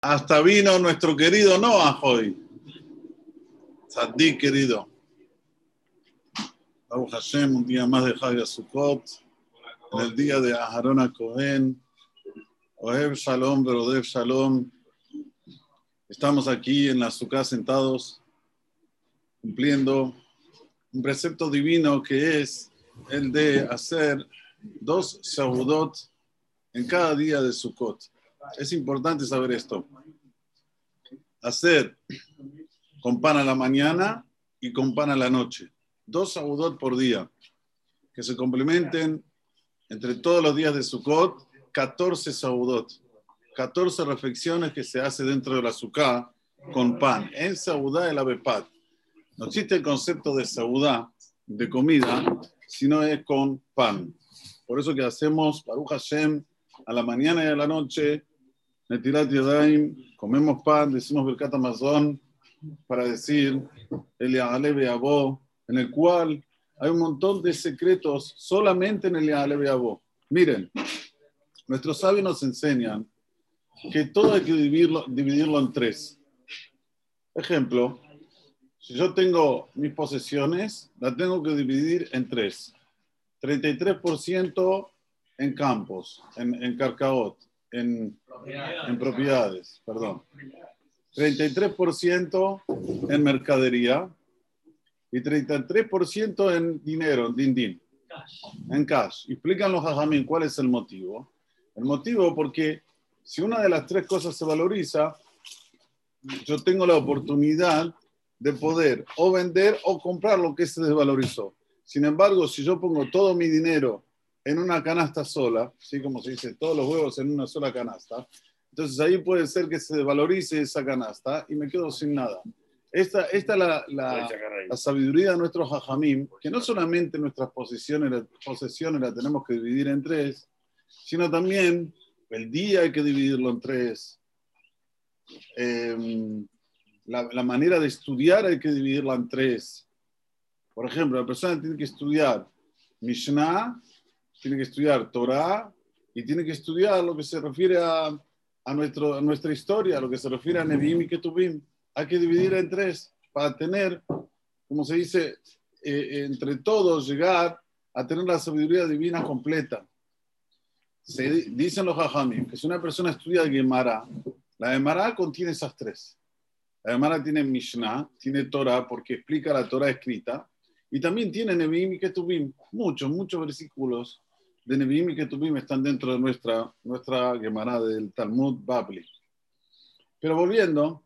Hasta vino nuestro querido Noah hoy. Sadí querido. Baruch Hashem, un día más de Hag Sukkot, en el día de Aharona Cohen, Ohev Shalom, Verodev Shalom. Estamos aquí en la Sukkah sentados, cumpliendo un precepto divino que es el de hacer dos Sahudot en cada día de Sukkot. Es importante saber esto. Hacer con pan a la mañana y con pan a la noche. Dos Sahudot por día, que se complementen entre todos los días de Sukkot, 14 Sahudot, 14 reflexiones que se hace dentro de la Sukkah con pan. En Saudá el Abepad. No existe el concepto de Saudá, de comida, sino es con pan. Por eso que hacemos Baruch Hashem a la mañana y a la noche, Netilat Yadayim, comemos pan, decimos Birkat Amazon para decir el Abo, en el cual hay un montón de secretos solamente en el Abo. Miren, nuestros sabios nos enseñan que todo hay que dividirlo, dividirlo en tres. Ejemplo, si yo tengo mis posesiones, las tengo que dividir en tres. 33% en campos, en, en carcaot, en, en propiedades, perdón. 33% en mercadería y 33% en dinero, en din, en cash. Explican los hajamín cuál es el motivo. El motivo porque si una de las tres cosas se valoriza, yo tengo la oportunidad de poder o vender o comprar lo que se desvalorizó. Sin embargo, si yo pongo todo mi dinero en una canasta sola, así como se dice, todos los huevos en una sola canasta, entonces ahí puede ser que se desvalorice esa canasta y me quedo sin nada. Esta, esta es la, la, la sabiduría de nuestros hajamim, que no solamente nuestras posesiones, posesiones las tenemos que dividir en tres, sino también el día hay que dividirlo en tres. Eh, la, la, manera de estudiar hay que dividirla en tres. Por ejemplo, la persona tiene que estudiar Mishnah, tiene que estudiar Torah y tiene que estudiar lo que se refiere a, a, nuestro, a nuestra historia, lo que se refiere a Nevi'im y Ketuvim. Hay que dividir en tres para tener, como se dice, eh, entre todos llegar a tener la sabiduría divina completa. Se dicen los hajamim que si una persona estudia Gemara, la Gemara contiene esas tres. La Gemara tiene Mishnah, tiene Torah porque explica la Torah escrita, y también tiene Nevi'im y Ketuvim. Muchos, muchos versículos de Nevi'im y Ketuvim están dentro de nuestra, nuestra Gemara del Talmud Babli. Pero volviendo,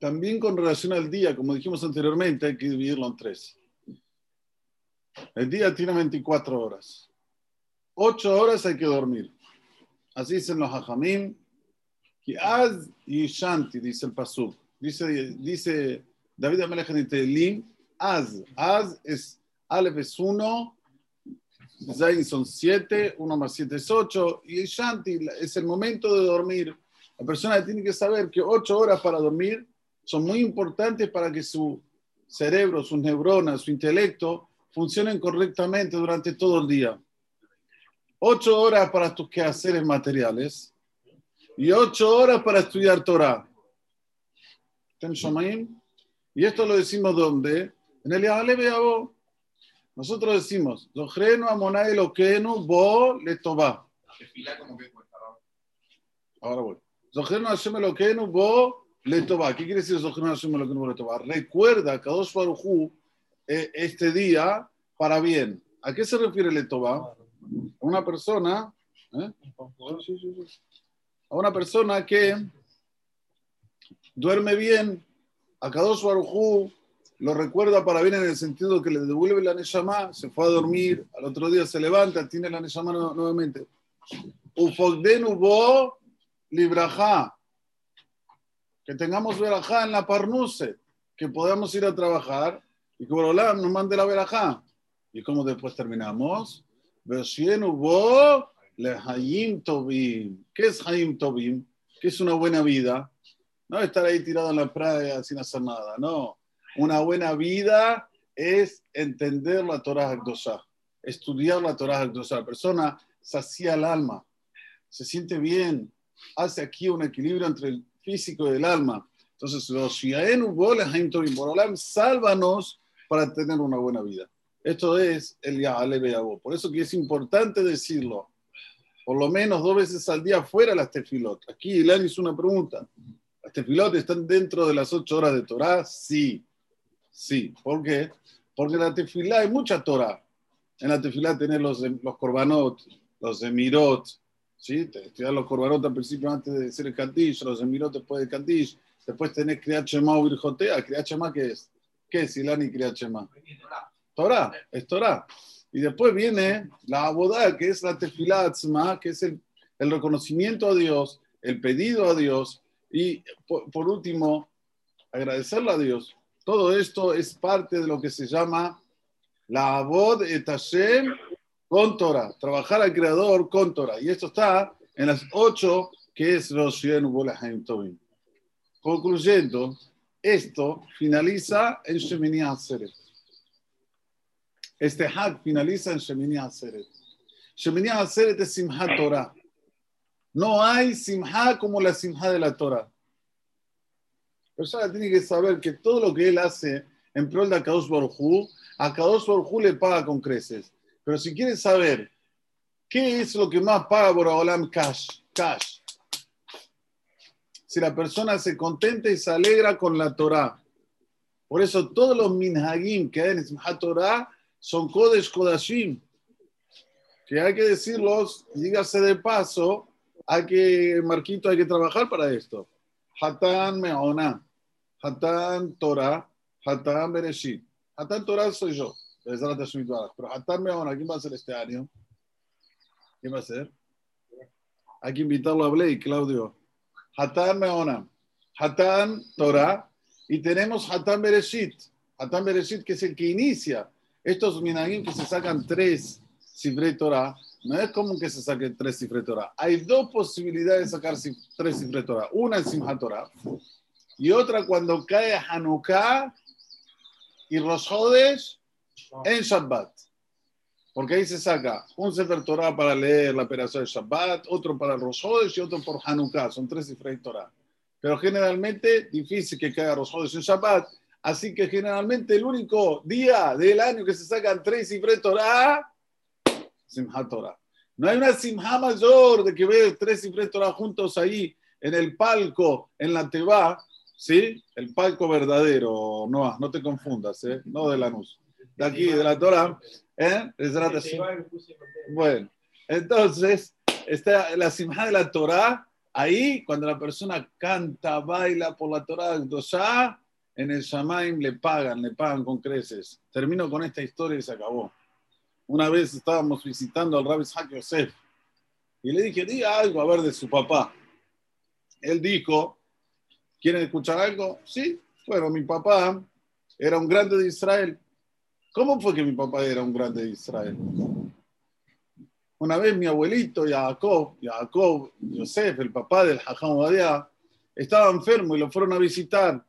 también con relación al día, como dijimos anteriormente, hay que dividirlo en tres. El día tiene 24 horas. 8 horas hay que dormir. Así dicen los hajamim. Az y Shanti, dice el Pasuk. Dice, dice David Amelech en Az. Az es, Aleph es 1, Zain son 7, 1 más 7 es 8, y Shanti es el momento de dormir. La persona tiene que saber que 8 horas para dormir son muy importantes para que su cerebro, sus neuronas, su intelecto funcionen correctamente durante todo el día. 8 horas para tus quehaceres materiales y 8 horas para estudiar Torah. Y esto lo decimos donde? En el Yahale Nosotros decimos, Zohrenu amonai loquenu bo le toba. Ahora voy. Zohrenu Hashem loquenu bo le toba. ¿Qué quiere decir Zohrenu Hashem loquenu bo le toba? Recuerda Kadosh Baruchu este día para bien. ¿A qué se refiere le toba? A una persona, ¿eh? a una persona que duerme bien, a Kadosh Barujú lo recuerda para bien en el sentido que le devuelve la Neshama, se fue a dormir, al otro día se levanta, tiene la Neshama nuevamente. Ufogdenu bo libraja. Que tengamos verajá en la parnuse, que podamos ir a trabajar y que Borolam nos mande la verajá. ¿Y cómo después terminamos? Veshienu bo le hayim tobim. ¿Qué es hayim tobim? ¿Qué es una buena vida? No estar ahí tirado en la playa sin hacer nada, no. Una buena vida es entender la Torah Hakdosha, estudiar la Torah Hakdosha. La persona sacia el alma, se siente bien, hace aquí un equilibrio entre el físico y el alma. Entonces, los sálvanos para tener una buena vida. Esto es el Yahale Beabo. Por eso que es importante decirlo. Por lo menos dos veces al día fuera las tefilot. Aquí Ilan hizo una pregunta. ¿Las tefilot están dentro de las ocho horas de Torah? Sí. Sí. ¿Por qué? Porque en la tefilá hay mucha Torah. En la tefilá tenés los, los korbanot, los emirot, ¿sí? Estudiar los korbanot al principio antes de ser el Kaddish, los emirot después del Kaddish. Después tenés Shema o Virjotea. Shema, ¿qué es? ¿Qué es Kriyat Shema? Torah, es Torah. Y después viene la abodá, que es la tefilá que es el, reconocimiento a Dios, el pedido a Dios. Y por último, agradecerle a Dios. Todo esto es parte de lo que se llama la abod et Hashem con Torah, trabajar al creador con Torah. Y esto está en las ocho que es Rosh Bolahaim Tovim. Concluyendo, esto finaliza en Shemini Aseret. Este Hag finaliza en Shemini Aseret. Shemini Aseret es Simha Torah. No hay Simha como la Simha de la Torah. Persona tiene que saber que todo lo que él hace en pro de Akadosh Baruj a Kadosh Baruj le paga con creces. Pero si quieres saber qué es lo que más paga Boraholam cash, cash, si la persona se contenta y se alegra con la Torah. Por eso todos los minhagim que hay en Simchat Torah son Kodesh Kodashim. Que hay que decirlos, dígase de paso, hay que, Marquito, hay que trabajar para esto. Hatan Meona, Hatan Torah, Hatan Bereshit. Hatan Torah soy yo, pero Hatan Meona, ¿quién va a ser este año? ¿Quién va a ser? Hay que invitarlo a Blake, Claudio. Hatan Meona, Hatan Torah, y tenemos Hatan Bereshit. Hatan Bereshit, que es el que inicia. Estos minagim que se sacan tres cifre Torah, no es común que se saquen tres cifre Torah. Hay dos posibilidades de sacar tres cifre Torah. Una en Simchat Torah y otra cuando cae Hanukkah y Rosh en Shabbat. Porque ahí se saca un Sefer Torah para leer la operación de Shabbat, otro para Rosh y otro por Hanukkah. Son tres cifras Torah. Pero generalmente difícil que caiga Rosh en Shabbat. Así que generalmente el único día del año que se sacan tres cifras Torah, Simhat Torah. No hay una simha mayor de que ver tres cifras Torah juntos ahí en el palco, en la Teba, ¿sí? El palco verdadero, no, no te confundas, ¿eh? No de la luz. De aquí, de la Torah. ¿Eh? Bueno, entonces, está la simja de la Torah, ahí cuando la persona canta, baila por la Torah ya en el Shamaim le pagan, le pagan con creces. Termino con esta historia y se acabó. Una vez estábamos visitando al Rabbi Yosef y le dije, diga algo a ver de su papá. Él dijo, ¿quieren escuchar algo? Sí, bueno, mi papá era un grande de Israel. ¿Cómo fue que mi papá era un grande de Israel? Una vez mi abuelito, Jacob, Jacob, Yosef, el papá del Hajam Obadiah, estaba enfermo y lo fueron a visitar.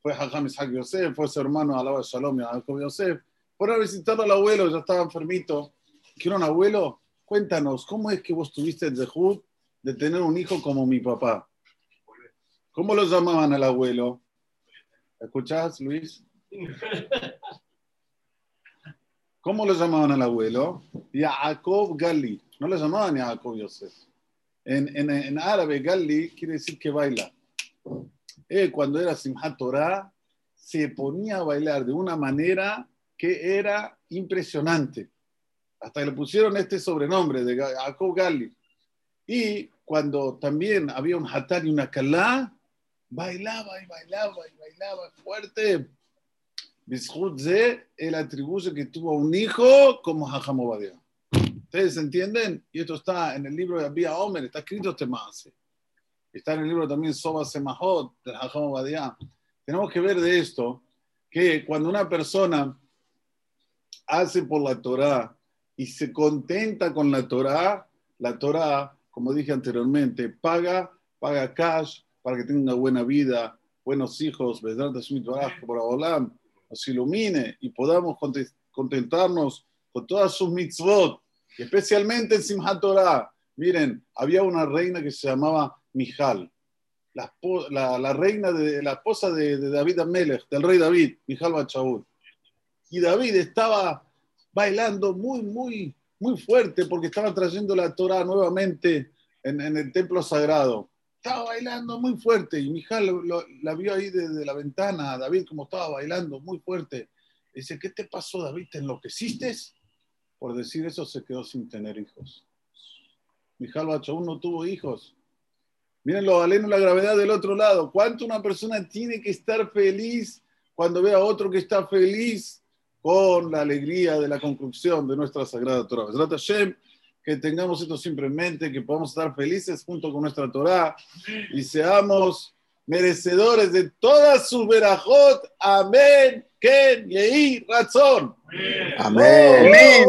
Fue Hajam Isaac Yosef, fue su hermano Alaba Shalom Jacob Yosef. Fueron a visitarlo al abuelo, ya estaba enfermito. Dijeron, abuelo, cuéntanos, ¿cómo es que vos tuviste el dejud de tener un hijo como mi papá? ¿Cómo lo llamaban al abuelo? ¿Escuchás, Luis? ¿Cómo lo llamaban al abuelo? Yaakov Gali. No lo llamaban Yaakov Yosef. En, en, en, árabe, Gali quiere decir que baila. Él, cuando era Simhat Torah, se ponía a bailar de una manera que era impresionante. Hasta le pusieron este sobrenombre de Yaakov Gali. Y cuando también había un hatar y una kalá, bailaba y bailaba y bailaba fuerte él atribuye que tuvo un hijo como Jajam ¿Ustedes entienden? Y esto está en el libro de Abia Omer, está escrito este más. Está en el libro también Soba Semahot de Jajam Tenemos que ver de esto que cuando una persona hace por la Torah y se contenta con la Torah, la Torah, como dije anteriormente, paga, paga cash para que tenga buena vida, buenos hijos, por nos ilumine y podamos contentarnos con todas sus mitzvot, especialmente en Simhat Torah. Miren, había una reina que se llamaba Mijal, la, reina de la esposa de, David Amelech, del rey David, Mijal Bachaud. Y David estaba bailando muy, muy, muy fuerte porque estaba trayendo la Torah nuevamente en, el templo sagrado. Estaba bailando muy fuerte y Mijal la vio ahí desde la ventana, David como estaba bailando muy fuerte. Dice, ¿qué te pasó David? ¿Te enloqueciste? Por decir eso se quedó sin tener hijos. Mijal Bachaud no tuvo hijos Mírenlo, aleno la gravedad del otro lado. ¿Cuánto una persona tiene que estar feliz cuando ve a otro que está feliz con la alegría de la conclusión de nuestra Sagrada Torah? Que tengamos esto simplemente, que podamos estar felices junto con nuestra Torah y seamos merecedores de todas sus verajot. Amén. Ken, Yehi, Razón. Amén. Amén.